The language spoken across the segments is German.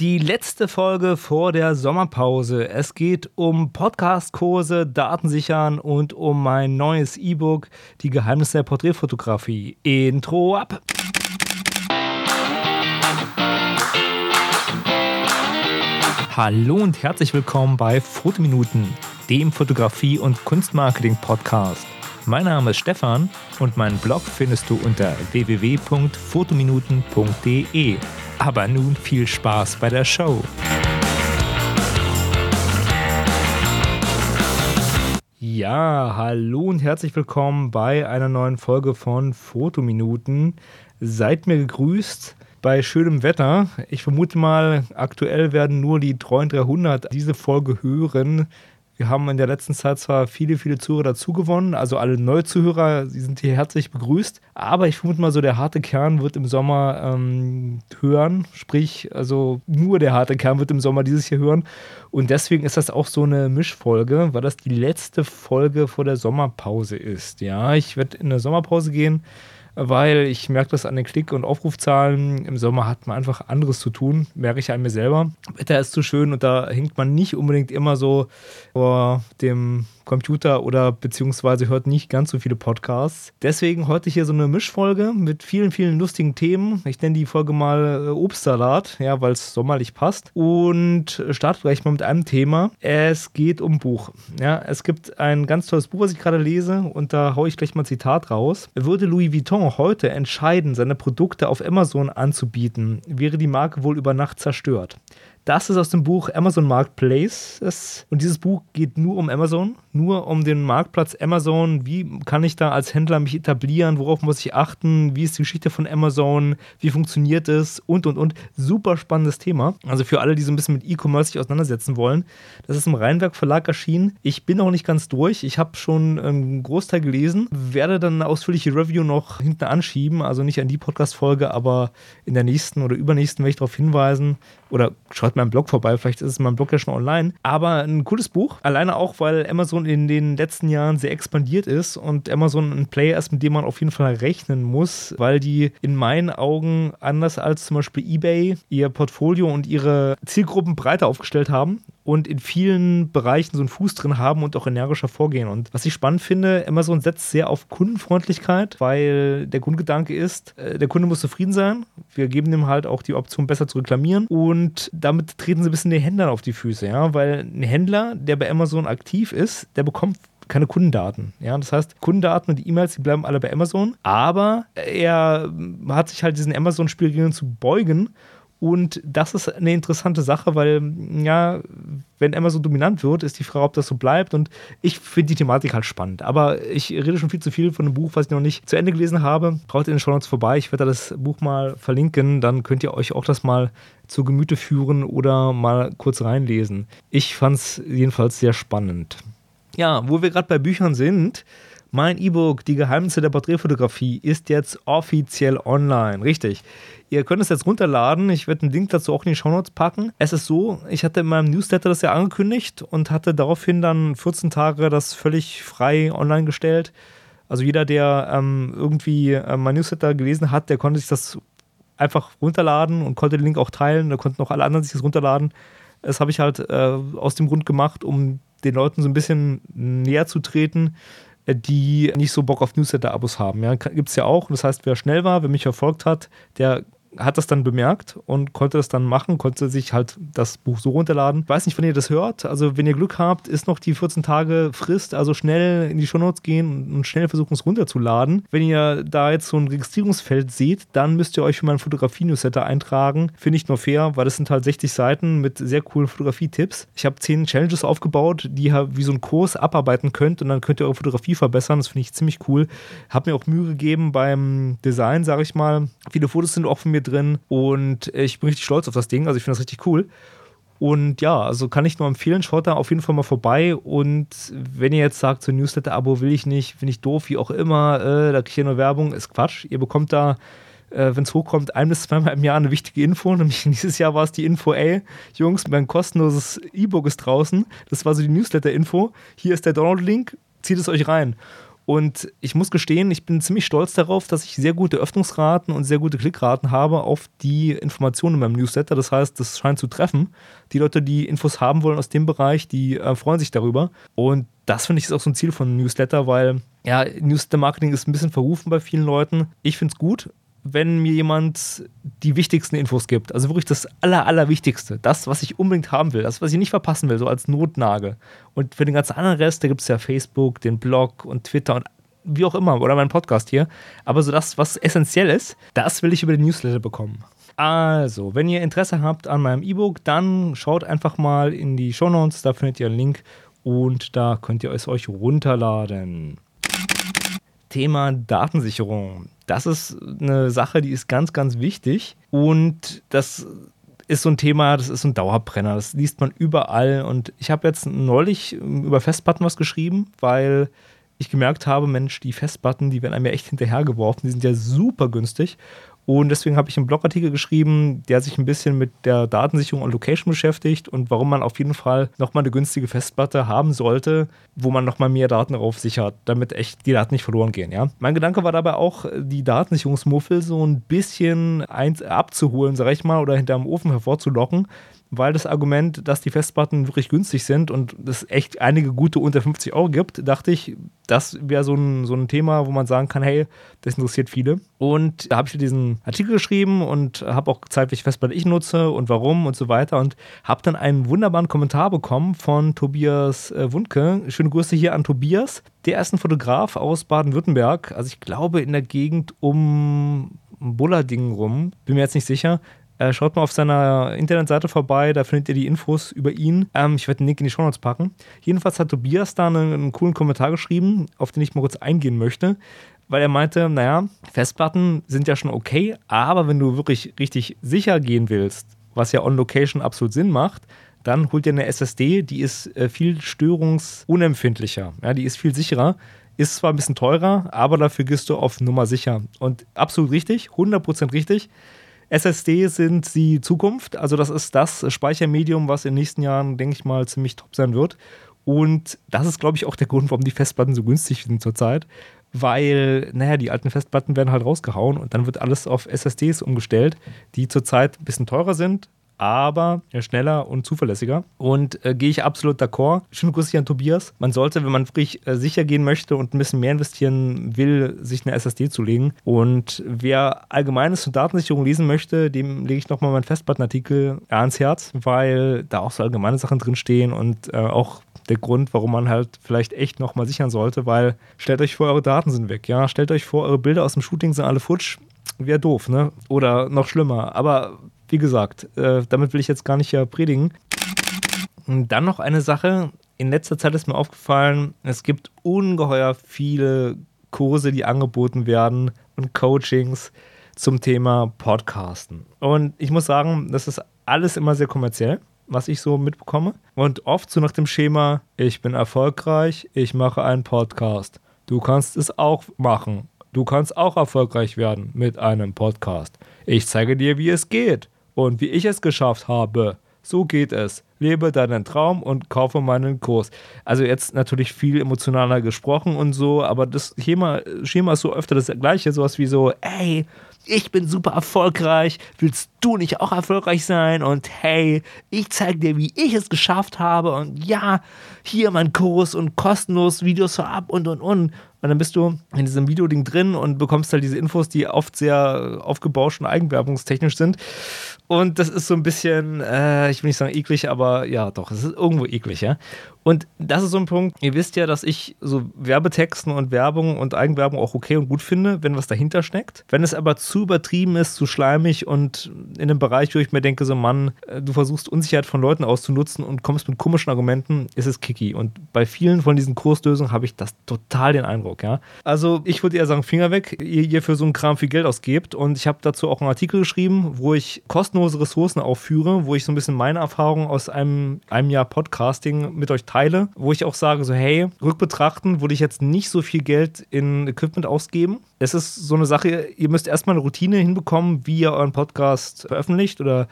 Die letzte Folge vor der Sommerpause. Es geht um Podcastkurse, Datensichern und um mein neues E-Book, Die Geheimnisse der Porträtfotografie. Intro ab! Hallo und herzlich willkommen bei Fotominuten, dem Fotografie- und Kunstmarketing-Podcast. Mein Name ist Stefan und meinen Blog findest du unter www.fotominuten.de. Aber nun viel Spaß bei der Show. Ja, hallo und herzlich willkommen bei einer neuen Folge von Fotominuten. Seid mir gegrüßt bei schönem Wetter. Ich vermute mal, aktuell werden nur die treuen 300 diese Folge hören. Wir haben in der letzten Zeit zwar viele, viele Zuhörer dazugewonnen, also alle Neuzuhörer, sie sind hier herzlich begrüßt. Aber ich vermute mal so, der harte Kern wird im Sommer ähm, hören. Sprich, also nur der harte Kern wird im Sommer dieses hier hören. Und deswegen ist das auch so eine Mischfolge, weil das die letzte Folge vor der Sommerpause ist. Ja, ich werde in der Sommerpause gehen weil ich merke das an den Klick- und Aufrufzahlen. Im Sommer hat man einfach anderes zu tun, merke ich an mir selber. Wetter ist zu schön und da hinkt man nicht unbedingt immer so vor dem Computer oder beziehungsweise hört nicht ganz so viele Podcasts. Deswegen heute hier so eine Mischfolge mit vielen, vielen lustigen Themen. Ich nenne die Folge mal äh, Obstsalat, ja, weil es sommerlich passt. Und starte gleich mal mit einem Thema. Es geht um Buch. Ja, es gibt ein ganz tolles Buch, was ich gerade lese und da haue ich gleich mal ein Zitat raus. Würde Louis Vuitton heute entscheiden, seine Produkte auf Amazon anzubieten, wäre die Marke wohl über Nacht zerstört. Das ist aus dem Buch Amazon Marketplace. Und dieses Buch geht nur um Amazon, nur um den Marktplatz Amazon. Wie kann ich da als Händler mich etablieren? Worauf muss ich achten? Wie ist die Geschichte von Amazon? Wie funktioniert es? Und, und, und. Super spannendes Thema. Also für alle, die so ein bisschen mit E-Commerce sich auseinandersetzen wollen. Das ist im Rheinwerk Verlag erschienen. Ich bin noch nicht ganz durch. Ich habe schon einen Großteil gelesen. Werde dann eine ausführliche Review noch hinten anschieben. Also nicht an die Podcast-Folge, aber in der nächsten oder übernächsten werde ich darauf hinweisen. Oder schaut meinem Blog vorbei, vielleicht ist es mein Blog ja schon online. Aber ein cooles Buch, alleine auch, weil Amazon in den letzten Jahren sehr expandiert ist und Amazon ein Player ist, mit dem man auf jeden Fall rechnen muss, weil die in meinen Augen anders als zum Beispiel eBay ihr Portfolio und ihre Zielgruppen breiter aufgestellt haben und in vielen Bereichen so einen Fuß drin haben und auch energischer vorgehen. Und was ich spannend finde, Amazon setzt sehr auf Kundenfreundlichkeit, weil der Grundgedanke ist, äh, der Kunde muss zufrieden sein. Wir geben ihm halt auch die Option, besser zu reklamieren und damit treten sie ein bisschen den Händlern auf die Füße, ja, weil ein Händler, der bei Amazon aktiv ist, der bekommt keine Kundendaten. Ja, das heißt, Kundendaten und die E-Mails, die bleiben alle bei Amazon, aber er hat sich halt diesen Amazon-Spielregeln zu beugen und das ist eine interessante Sache, weil, ja, wenn Emma so dominant wird, ist die Frage, ob das so bleibt. Und ich finde die Thematik halt spannend. Aber ich rede schon viel zu viel von einem Buch, was ich noch nicht zu Ende gelesen habe. Braucht in den Show Notes vorbei. Ich werde das Buch mal verlinken. Dann könnt ihr euch auch das mal zu Gemüte führen oder mal kurz reinlesen. Ich fand es jedenfalls sehr spannend. Ja, wo wir gerade bei Büchern sind, mein E-Book Die Geheimnisse der Porträtfotografie ist jetzt offiziell online. Richtig. Ihr könnt es jetzt runterladen. Ich werde einen Link dazu auch in die Shownotes packen. Es ist so, ich hatte in meinem Newsletter das ja angekündigt und hatte daraufhin dann 14 Tage das völlig frei online gestellt. Also jeder, der ähm, irgendwie äh, mein Newsletter gelesen hat, der konnte sich das einfach runterladen und konnte den Link auch teilen. Da konnten auch alle anderen sich das runterladen. Das habe ich halt äh, aus dem Grund gemacht, um den Leuten so ein bisschen näher zu treten, die nicht so Bock auf Newsletter-Abos haben. Ja, Gibt es ja auch. Das heißt, wer schnell war, wer mich verfolgt hat, der hat das dann bemerkt und konnte das dann machen, konnte sich halt das Buch so runterladen. Ich weiß nicht, wenn ihr das hört. Also, wenn ihr Glück habt, ist noch die 14 Tage Frist. Also schnell in die Shownotes gehen und schnell versuchen, es runterzuladen. Wenn ihr da jetzt so ein Registrierungsfeld seht, dann müsst ihr euch für meinen Fotografie-Newsletter eintragen. Finde ich nur fair, weil das sind halt 60 Seiten mit sehr coolen Fotografie-Tipps. Ich habe 10 Challenges aufgebaut, die ihr wie so ein Kurs abarbeiten könnt und dann könnt ihr eure Fotografie verbessern. Das finde ich ziemlich cool. Habe mir auch Mühe gegeben beim Design, sage ich mal. Viele Fotos sind auch von mir drin und ich bin richtig stolz auf das Ding. Also ich finde das richtig cool. Und ja, also kann ich nur empfehlen, schaut da auf jeden Fall mal vorbei. Und wenn ihr jetzt sagt, so Newsletter-Abo will ich nicht, finde ich doof, wie auch immer, äh, da kriege ich ja nur Werbung, ist Quatsch. Ihr bekommt da, äh, wenn es hochkommt, ein bis zweimal im Jahr eine wichtige Info. Nämlich dieses Jahr war es die Info, ey, Jungs, mein kostenloses E-Book ist draußen. Das war so die Newsletter-Info. Hier ist der Download-Link, zieht es euch rein. Und ich muss gestehen, ich bin ziemlich stolz darauf, dass ich sehr gute Öffnungsraten und sehr gute Klickraten habe auf die Informationen in meinem Newsletter. Das heißt, das scheint zu treffen. Die Leute, die Infos haben wollen aus dem Bereich, die äh, freuen sich darüber. Und das finde ich ist auch so ein Ziel von Newsletter, weil ja, Newsletter-Marketing ist ein bisschen verrufen bei vielen Leuten. Ich finde es gut, wenn mir jemand die wichtigsten Infos gibt. Also wirklich das Aller, Allerwichtigste. Das, was ich unbedingt haben will. Das, was ich nicht verpassen will, so als Notnagel. Und für den ganzen anderen Rest, da gibt es ja Facebook, den Blog und Twitter und wie auch immer. Oder meinen Podcast hier. Aber so das, was essentiell ist, das will ich über den Newsletter bekommen. Also, wenn ihr Interesse habt an meinem E-Book, dann schaut einfach mal in die Show Notes. Da findet ihr einen Link und da könnt ihr es euch runterladen. Thema Datensicherung. Das ist eine Sache, die ist ganz, ganz wichtig. Und das ist so ein Thema, das ist so ein Dauerbrenner. Das liest man überall. Und ich habe jetzt neulich über Festplatten was geschrieben, weil ich gemerkt habe, Mensch, die Festplatten, die werden einem ja echt hinterhergeworfen. Die sind ja super günstig. Und deswegen habe ich einen Blogartikel geschrieben, der sich ein bisschen mit der Datensicherung und Location beschäftigt und warum man auf jeden Fall nochmal eine günstige Festplatte haben sollte, wo man nochmal mehr Daten darauf sichert, damit echt die Daten nicht verloren gehen. Ja? Mein Gedanke war dabei auch, die Datensicherungsmuffel so ein bisschen abzuholen, sag ich mal, oder hinterm Ofen hervorzulocken weil das Argument, dass die Festplatten wirklich günstig sind und es echt einige gute unter 50 Euro gibt, dachte ich, das wäre so ein, so ein Thema, wo man sagen kann, hey, das interessiert viele. Und da habe ich diesen Artikel geschrieben und habe auch gezeigt, welche Festplatte ich nutze und warum und so weiter und habe dann einen wunderbaren Kommentar bekommen von Tobias äh, Wundke. Schöne Grüße hier an Tobias. Der ist ein Fotograf aus Baden-Württemberg, also ich glaube in der Gegend um Bullardingen rum, bin mir jetzt nicht sicher. Äh, schaut mal auf seiner Internetseite vorbei, da findet ihr die Infos über ihn. Ähm, ich werde den Link in die Show Notes packen. Jedenfalls hat Tobias da einen, einen coolen Kommentar geschrieben, auf den ich mal kurz eingehen möchte weil er meinte, naja, Festplatten sind ja schon okay, aber wenn du wirklich richtig sicher gehen willst, was ja on Location absolut Sinn macht, dann holt dir eine SSD, die ist äh, viel störungsunempfindlicher, ja, die ist viel sicherer, ist zwar ein bisschen teurer, aber dafür gehst du auf Nummer sicher und absolut richtig, 100% richtig. SSD sind die Zukunft. Also das ist das Speichermedium, was in den nächsten Jahren, denke ich mal, ziemlich top sein wird. Und das ist, glaube ich, auch der Grund, warum die Festplatten so günstig sind zurzeit. Weil, naja, die alten Festplatten werden halt rausgehauen und dann wird alles auf SSDs umgestellt, die zurzeit ein bisschen teurer sind, aber schneller und zuverlässiger. Und äh, gehe ich absolut d'accord. Schöne Grüße an Tobias. Man sollte, wenn man wirklich äh, sicher gehen möchte und ein bisschen mehr investieren will, sich eine SSD zulegen. Und wer Allgemeines zur Datensicherung lesen möchte, dem lege ich nochmal meinen Festplattenartikel ans Herz, weil da auch so allgemeine Sachen drinstehen und äh, auch der Grund, warum man halt vielleicht echt nochmal sichern sollte, weil stellt euch vor, eure Daten sind weg, ja. Stellt euch vor, eure Bilder aus dem Shooting sind alle futsch. Wäre doof, ne? Oder noch schlimmer. Aber wie gesagt, äh, damit will ich jetzt gar nicht ja predigen. Und dann noch eine Sache. In letzter Zeit ist mir aufgefallen, es gibt ungeheuer viele Kurse, die angeboten werden und Coachings zum Thema Podcasten. Und ich muss sagen, das ist alles immer sehr kommerziell, was ich so mitbekomme. Und oft so nach dem Schema, ich bin erfolgreich, ich mache einen Podcast. Du kannst es auch machen. Du kannst auch erfolgreich werden mit einem Podcast. Ich zeige dir, wie es geht und wie ich es geschafft habe. So geht es. Lebe deinen Traum und kaufe meinen Kurs. Also jetzt natürlich viel emotionaler gesprochen und so, aber das Schema, Schema ist so öfter das gleiche, sowas wie so, ey, ich bin super erfolgreich, willst du nicht auch erfolgreich sein? Und hey, ich zeige dir, wie ich es geschafft habe und ja, hier mein Kurs und kostenlos Videos vorab und und und. Und dann bist du in diesem Videoding drin und bekommst halt diese Infos, die oft sehr aufgebauscht und eigenwerbungstechnisch sind. Und das ist so ein bisschen, äh, ich will nicht sagen eklig, aber ja, doch, es ist irgendwo eklig, ja. Und das ist so ein Punkt, ihr wisst ja, dass ich so Werbetexten und Werbung und Eigenwerbung auch okay und gut finde, wenn was dahinter steckt. Wenn es aber zu übertrieben ist, zu schleimig und in einem Bereich, wo ich mir denke, so Mann, äh, du versuchst Unsicherheit von Leuten auszunutzen und kommst mit komischen Argumenten, ist es kicky. Und bei vielen von diesen Kurslösungen habe ich das total den Eindruck, ja. Also ich würde eher sagen, Finger weg, ihr, ihr für so einen Kram viel Geld ausgebt. Und ich habe dazu auch einen Artikel geschrieben, wo ich kostenlose Ressourcen aufführe, wo ich so ein bisschen meine Erfahrungen aus einem, einem Jahr Podcasting mit euch teile wo ich auch sage, so hey, rückbetrachten würde ich jetzt nicht so viel Geld in Equipment ausgeben. Es ist so eine Sache, ihr müsst erstmal eine Routine hinbekommen, wie ihr euren Podcast veröffentlicht oder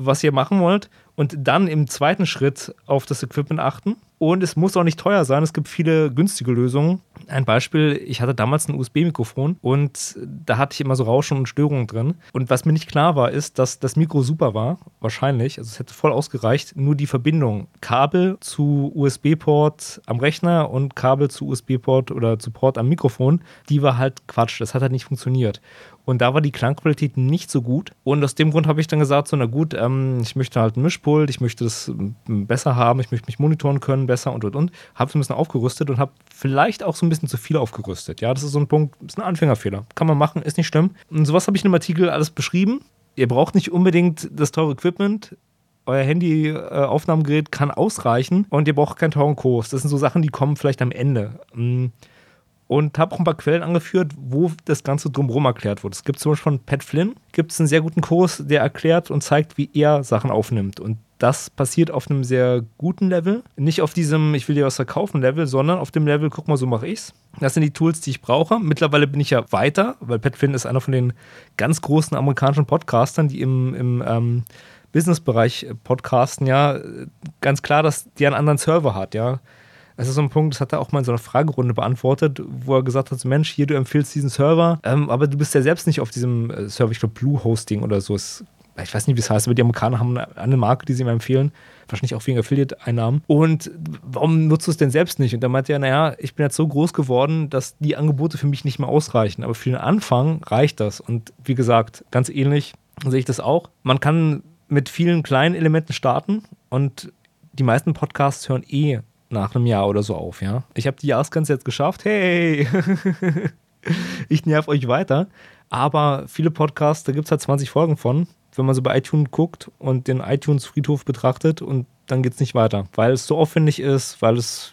was ihr machen wollt und dann im zweiten Schritt auf das Equipment achten. Und es muss auch nicht teuer sein. Es gibt viele günstige Lösungen. Ein Beispiel, ich hatte damals ein USB-Mikrofon und da hatte ich immer so Rauschen und Störungen drin. Und was mir nicht klar war, ist, dass das Mikro super war, wahrscheinlich. Also es hätte voll ausgereicht. Nur die Verbindung Kabel zu USB-Port am Rechner und Kabel zu USB-Port oder zu Port am Mikrofon, die war halt Quatsch. Das hat halt nicht funktioniert. Und da war die Klangqualität nicht so gut. Und aus dem Grund habe ich dann gesagt, so, na gut, ähm, ich möchte halt ein Mischpult, ich möchte das ähm, besser haben, ich möchte mich monitoren können, besser und und und. Habe so ein bisschen aufgerüstet und habe vielleicht auch so ein bisschen zu viel aufgerüstet. Ja, das ist so ein Punkt, ist ein Anfängerfehler. Kann man machen, ist nicht schlimm. Und sowas habe ich in einem Artikel alles beschrieben. Ihr braucht nicht unbedingt das teure Equipment euer Handy-Aufnahmegerät äh, kann ausreichen und ihr braucht keinen teuren Kurs. Das sind so Sachen, die kommen vielleicht am Ende. Und habe auch ein paar Quellen angeführt, wo das Ganze drumherum erklärt wird. Es gibt zum Beispiel von Pat Flynn, gibt einen sehr guten Kurs, der erklärt und zeigt, wie er Sachen aufnimmt. Und das passiert auf einem sehr guten Level. Nicht auf diesem, ich will dir was verkaufen Level, sondern auf dem Level, guck mal, so mache ich's. Das sind die Tools, die ich brauche. Mittlerweile bin ich ja weiter, weil Pat Flynn ist einer von den ganz großen amerikanischen Podcastern, die im, im ähm, Businessbereich podcasten, ja. Ganz klar, dass der einen anderen Server hat, ja das ist so ein Punkt, das hat er auch mal in so einer Fragerunde beantwortet, wo er gesagt hat: Mensch, hier, du empfiehlst diesen Server, ähm, aber du bist ja selbst nicht auf diesem äh, Server, ich glaube, Blue Hosting oder so. Ist, ich weiß nicht, wie es heißt, aber die Amerikaner haben eine Marke, die sie ihm empfehlen. Wahrscheinlich auch wegen Affiliate-Einnahmen. Und warum nutzt du es denn selbst nicht? Und da meinte er, naja, ich bin jetzt so groß geworden, dass die Angebote für mich nicht mehr ausreichen. Aber für den Anfang reicht das. Und wie gesagt, ganz ähnlich sehe ich das auch. Man kann mit vielen kleinen Elementen starten und die meisten Podcasts hören eh nach einem Jahr oder so auf, ja. Ich habe die Jahresgrenze jetzt geschafft. Hey! ich nerv euch weiter. Aber viele Podcasts, da gibt es halt 20 Folgen von. Wenn man so bei iTunes guckt und den iTunes-Friedhof betrachtet und dann geht es nicht weiter, weil es so aufwendig ist, weil es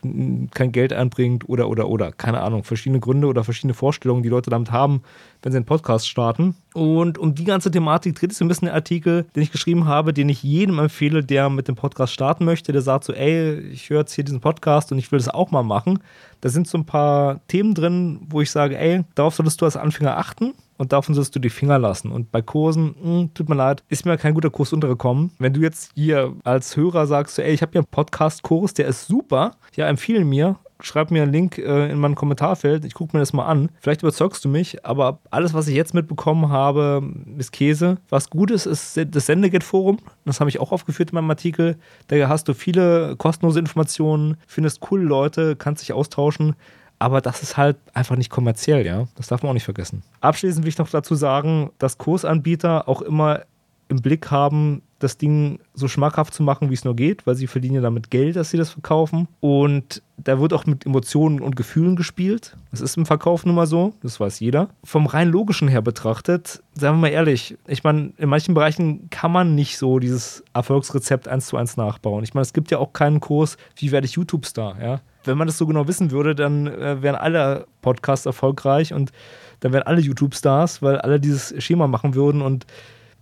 kein Geld einbringt oder, oder, oder. Keine Ahnung, verschiedene Gründe oder verschiedene Vorstellungen, die Leute damit haben, wenn sie einen Podcast starten. Und um die ganze Thematik dreht sich ein bisschen der Artikel, den ich geschrieben habe, den ich jedem empfehle, der mit dem Podcast starten möchte, der sagt so, ey, ich höre jetzt hier diesen Podcast und ich will das auch mal machen. Da sind so ein paar Themen drin, wo ich sage, ey, darauf solltest du als Anfänger achten und davon sollst du die Finger lassen. Und bei Kursen, mh, hm, tut mir leid, ist mir kein guter Kurs untergekommen. Wenn du jetzt hier als Hörer sagst, ey, ich habe hier einen Podcast-Kurs, der ist super, ja, empfehle mir, schreib mir einen Link äh, in mein Kommentarfeld, ich gucke mir das mal an. Vielleicht überzeugst du mich, aber alles, was ich jetzt mitbekommen habe, ist Käse. Was gut ist, ist das Sendegate-Forum. Das habe ich auch aufgeführt in meinem Artikel. Da hast du viele kostenlose Informationen, findest coole Leute, kannst dich austauschen. Aber das ist halt einfach nicht kommerziell, ja. Das darf man auch nicht vergessen. Abschließend will ich noch dazu sagen, dass Kursanbieter auch immer im Blick haben, das Ding so schmackhaft zu machen, wie es nur geht, weil sie verdienen ja damit Geld, dass sie das verkaufen. Und da wird auch mit Emotionen und Gefühlen gespielt. Das ist im Verkauf nun mal so, das weiß jeder. Vom rein logischen her betrachtet, sagen wir mal ehrlich, ich meine, in manchen Bereichen kann man nicht so dieses Erfolgsrezept eins zu eins nachbauen. Ich meine, es gibt ja auch keinen Kurs, wie werde ich YouTube-Star, ja. Wenn man das so genau wissen würde, dann äh, wären alle Podcasts erfolgreich und dann wären alle YouTube-Stars, weil alle dieses Schema machen würden und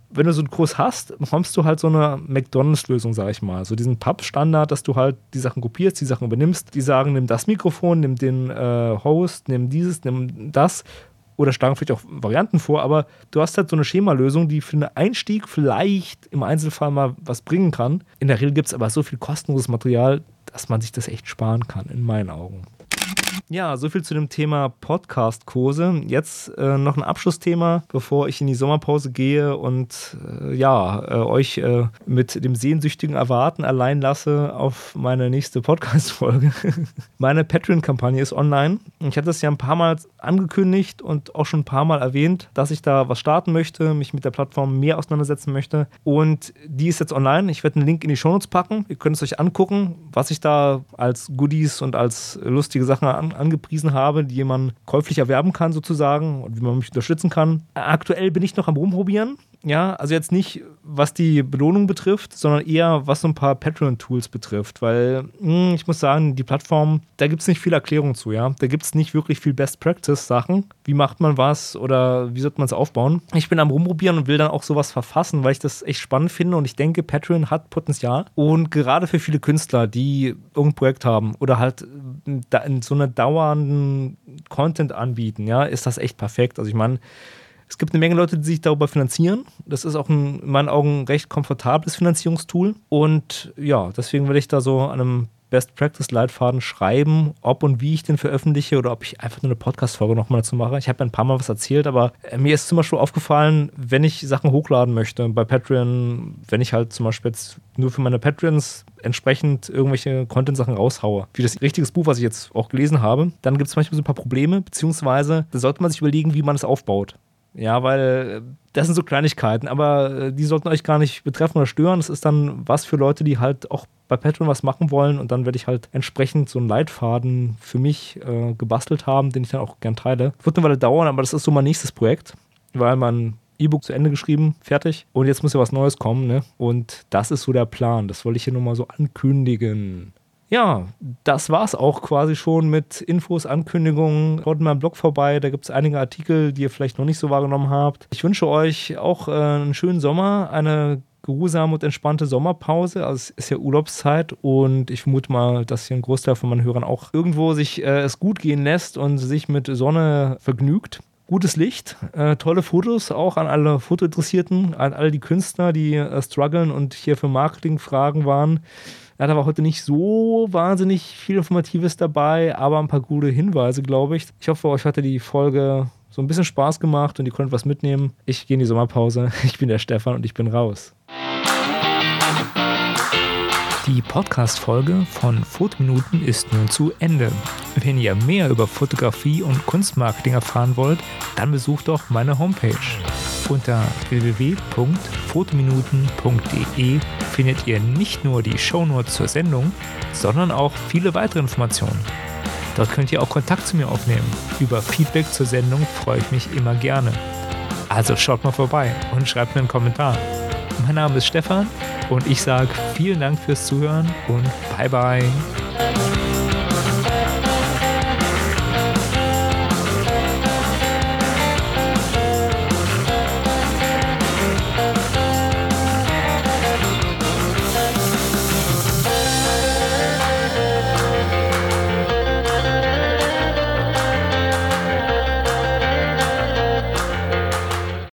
wenn du so einen Kurs hast, bekommst du halt so eine McDonalds-Lösung, sag ich mal. So diesen Pub-Standard, dass du halt die Sachen kopierst, die Sachen übernimmst. Die sagen, nimm das Mikrofon, nimm den äh, Host, nimm dieses, nimm das. Oder schlagen vielleicht auch Varianten vor, aber du hast halt so eine Schemalösung, die für einen Einstieg vielleicht im Einzelfall mal was bringen kann. In der Regel gibt es aber so viel kostenloses Material, dass man sich das echt sparen kann, in meinen Augen. Ja, soviel zu dem Thema Podcast-Kurse. Jetzt äh, noch ein Abschlussthema, bevor ich in die Sommerpause gehe und äh, ja, äh, euch äh, mit dem sehnsüchtigen Erwarten allein lasse auf meine nächste Podcast-Folge. meine Patreon-Kampagne ist online. Ich hatte es ja ein paar Mal angekündigt und auch schon ein paar Mal erwähnt, dass ich da was starten möchte, mich mit der Plattform mehr auseinandersetzen möchte. Und die ist jetzt online. Ich werde einen Link in die Shownotes packen. Ihr könnt es euch angucken, was ich da als Goodies und als lustige Sachen an angepriesen habe, die man käuflich erwerben kann sozusagen und wie man mich unterstützen kann. Aktuell bin ich noch am Rumprobieren. Ja, also jetzt nicht, was die Belohnung betrifft, sondern eher, was so ein paar Patreon-Tools betrifft. Weil mh, hm, ich muss sagen, die Plattform, da gibt es nicht viel Erklärung zu, ja. Da gibt es nicht wirklich viel Best-Practice-Sachen. Wie macht man was oder wie sollte man es aufbauen? Ich bin am Rumprobieren und will dann auch sowas verfassen, weil ich das echt spannend finde und ich denke, Patreon hat Potenzial. Und gerade für viele Künstler, die irgendein Projekt haben oder halt in so einer dauernden Content anbieten, ja, ist das echt perfekt. Also ich meine, Es gibt eine Menge Leute, die sich darüber finanzieren. Das ist auch ein, in meinen Augen ein recht komfortables Finanzierungstool. Und ja, deswegen will ich da so an einem Best Practice Leitfaden schreiben, ob und wie ich den veröffentliche oder ob ich einfach nur eine Podcast-Folge nochmal dazu mache. Ich habe ja ein paar Mal was erzählt, aber äh, mir ist zum Beispiel aufgefallen, wenn ich Sachen hochladen möchte bei Patreon, wenn ich halt zum Beispiel jetzt nur für meine Patreons entsprechend irgendwelche Content-Sachen raushaue, wie das richtiges Buch, was ich jetzt auch gelesen habe, dann gibt es manchmal so ein paar Probleme, beziehungsweise da sollte man sich überlegen, wie man es aufbaut. Ja, weil äh, das sind so Kleinigkeiten, aber äh, die sollten euch gar nicht betreffen oder stören. Das ist dann was für Leute, die halt auch bei Patreon was machen wollen und dann werde ich halt entsprechend so einen Leitfaden für mich äh, gebastelt haben, den ich dann auch gern teile. Wird eine Weile dauern, aber das ist so mein nächstes Projekt, weil mein E-Book zu Ende geschrieben, fertig. Und jetzt muss ja was Neues kommen, ne? Und das ist so der Plan. Das wollte ich hier nur mal so ankündigen. Ja, das war's auch quasi schon mit Infos, Ankündigungen. Schaut in meinem Blog vorbei, da gibt es einige Artikel, die ihr vielleicht noch nicht so wahrgenommen habt. Ich wünsche euch auch äh, einen schönen Sommer, eine geruhsame und entspannte Sommerpause. Also es ist ja Urlaubszeit und ich vermute mal, dass hier ein Großteil von meinen Hörern auch irgendwo sich äh, es gut gehen lässt und sich mit Sonne vergnügt. Gutes Licht, äh, tolle Fotos auch an alle Fotointeressierten, an all die Künstler, die äh, strugglen und hier für Marketingfragen waren. Da war heute nicht so wahnsinnig viel Informatives dabei, aber ein paar gute Hinweise, glaube ich. Ich hoffe, euch hatte die Folge so ein bisschen Spaß gemacht und ihr konntet was mitnehmen. Ich gehe in die Sommerpause. Ich bin der Stefan und ich bin raus. Die Podcast-Folge von Fotominuten ist nun zu Ende. Wenn ihr mehr über Fotografie und Kunstmarketing erfahren wollt, dann besucht doch meine Homepage. Unter www.fotominuten.de findet ihr nicht nur die Shownotes zur Sendung, sondern auch viele weitere Informationen. Dort könnt ihr auch Kontakt zu mir aufnehmen. Über Feedback zur Sendung freue ich mich immer gerne. Also schaut mal vorbei und schreibt mir einen Kommentar. Mein Name ist Stefan und ich sage vielen Dank fürs Zuhören und bye bye.